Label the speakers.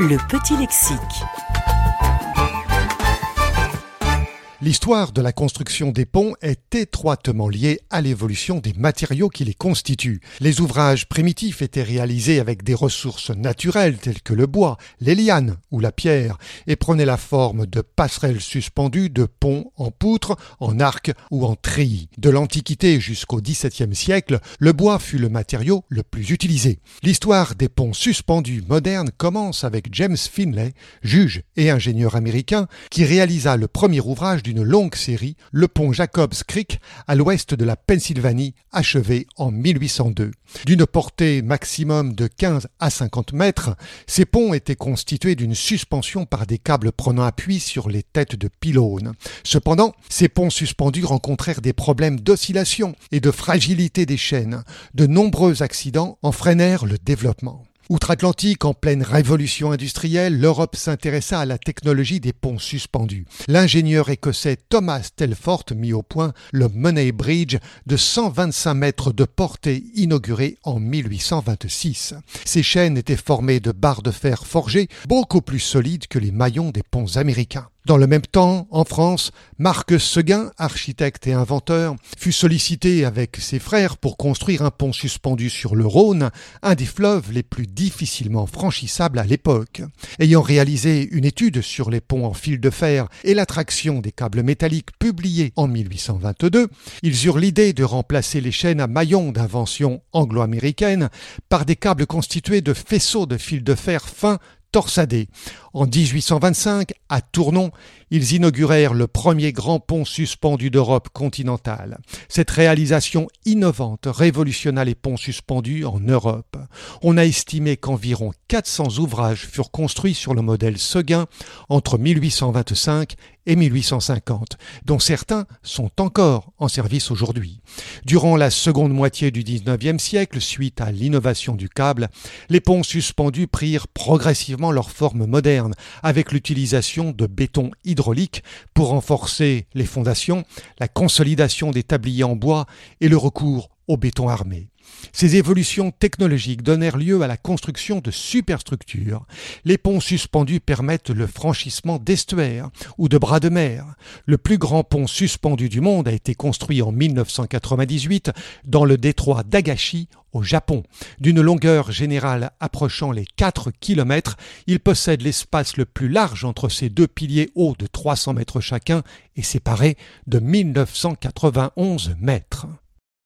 Speaker 1: Le petit lexique.
Speaker 2: L'histoire de la construction des ponts est étroitement liée à l'évolution des matériaux qui les constituent. Les ouvrages primitifs étaient réalisés avec des ressources naturelles telles que le bois, les lianes ou la pierre et prenaient la forme de passerelles suspendues de ponts en poutre, en arc ou en treillis. De l'Antiquité jusqu'au XVIIe siècle, le bois fut le matériau le plus utilisé. L'histoire des ponts suspendus modernes commence avec James Finlay, juge et ingénieur américain, qui réalisa le premier ouvrage d'une longue série, le pont Jacobs Creek à l'ouest de la Pennsylvanie, achevé en 1802. D'une portée maximum de 15 à 50 mètres, ces ponts étaient constitués d'une suspension par des câbles prenant appui sur les têtes de pylônes. Cependant, ces ponts suspendus rencontrèrent des problèmes d'oscillation et de fragilité des chaînes. De nombreux accidents en freinèrent le développement. Outre-Atlantique, en pleine révolution industrielle, l'Europe s'intéressa à la technologie des ponts suspendus. L'ingénieur écossais Thomas Telford mit au point le Money Bridge de 125 mètres de portée inauguré en 1826. Ces chaînes étaient formées de barres de fer forgées beaucoup plus solides que les maillons des ponts américains. Dans le même temps, en France, Marc Seguin, architecte et inventeur, fut sollicité avec ses frères pour construire un pont suspendu sur le Rhône, un des fleuves les plus difficilement franchissables à l'époque. Ayant réalisé une étude sur les ponts en fil de fer et l'attraction des câbles métalliques publiée en 1822, ils eurent l'idée de remplacer les chaînes à maillons d'invention anglo-américaine par des câbles constitués de faisceaux de fil de fer fins torsadés. En 1825, à Tournon, ils inaugurèrent le premier grand pont suspendu d'Europe continentale. Cette réalisation innovante révolutionna les ponts suspendus en Europe. On a estimé qu'environ 400 ouvrages furent construits sur le modèle Seguin entre 1825 et 1850, dont certains sont encore en service aujourd'hui. Durant la seconde moitié du XIXe siècle, suite à l'innovation du câble, les ponts suspendus prirent progressivement leur forme moderne avec l'utilisation de béton hydraulique pour renforcer les fondations, la consolidation des tabliers en bois et le recours au béton armé. Ces évolutions technologiques donnèrent lieu à la construction de superstructures. Les ponts suspendus permettent le franchissement d'estuaires ou de bras de mer. Le plus grand pont suspendu du monde a été construit en 1998 dans le détroit d'Agashi au Japon. D'une longueur générale approchant les 4 km, il possède l'espace le plus large entre ses deux piliers hauts de 300 mètres chacun et séparé de 1991 mètres.